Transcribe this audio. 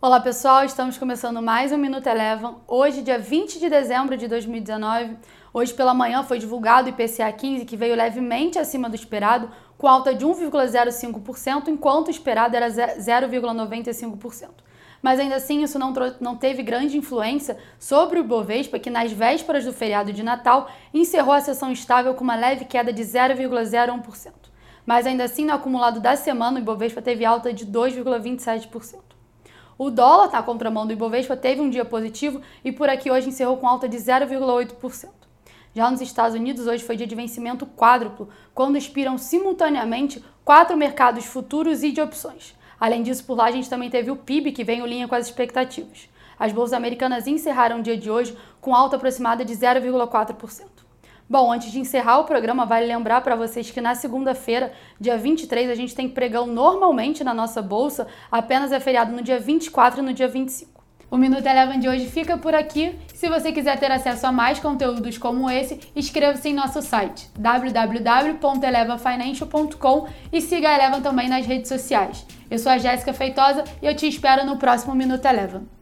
Olá pessoal, estamos começando mais um Minuto Eleven. Hoje, dia 20 de dezembro de 2019. Hoje pela manhã foi divulgado o IPCA 15, que veio levemente acima do esperado, com alta de 1,05%, enquanto o esperado era 0,95%. Mas ainda assim, isso não, não teve grande influência sobre o Bovespa, que nas vésperas do feriado de Natal encerrou a sessão estável com uma leve queda de 0,01%. Mas ainda assim, no acumulado da semana, o Ibovespa teve alta de 2,27%. O dólar na tá contramão do Ibovespa teve um dia positivo e por aqui hoje encerrou com alta de 0,8%. Já nos Estados Unidos, hoje foi dia de vencimento quádruplo, quando expiram simultaneamente quatro mercados futuros e de opções. Além disso, por lá a gente também teve o PIB, que veio em linha com as expectativas. As bolsas americanas encerraram o dia de hoje com alta aproximada de 0,4%. Bom, antes de encerrar o programa, vale lembrar para vocês que na segunda-feira, dia 23, a gente tem pregão normalmente na nossa bolsa, apenas é feriado no dia 24 e no dia 25. O Minuto Eleven de hoje fica por aqui. Se você quiser ter acesso a mais conteúdos como esse, inscreva-se em nosso site www.elevafinancial.com e siga a Eleven também nas redes sociais. Eu sou a Jéssica Feitosa e eu te espero no próximo Minuto Eleven.